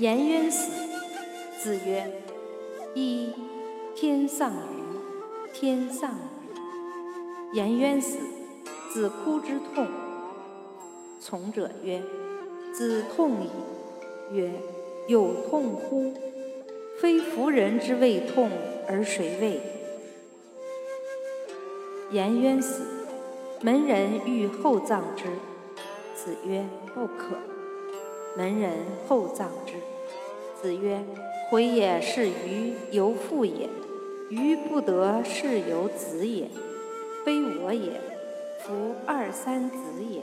颜渊死。子曰：“一天丧于天丧于。”颜渊死，子哭之痛。从者曰：“子痛矣。”曰：“有痛乎？非夫人之谓痛，而谁谓？”颜渊死，门人欲厚葬之。子曰：“不可。”门人厚葬之。子曰：“回也是于由父也，于不得是由子也，非我也，夫二三子也。”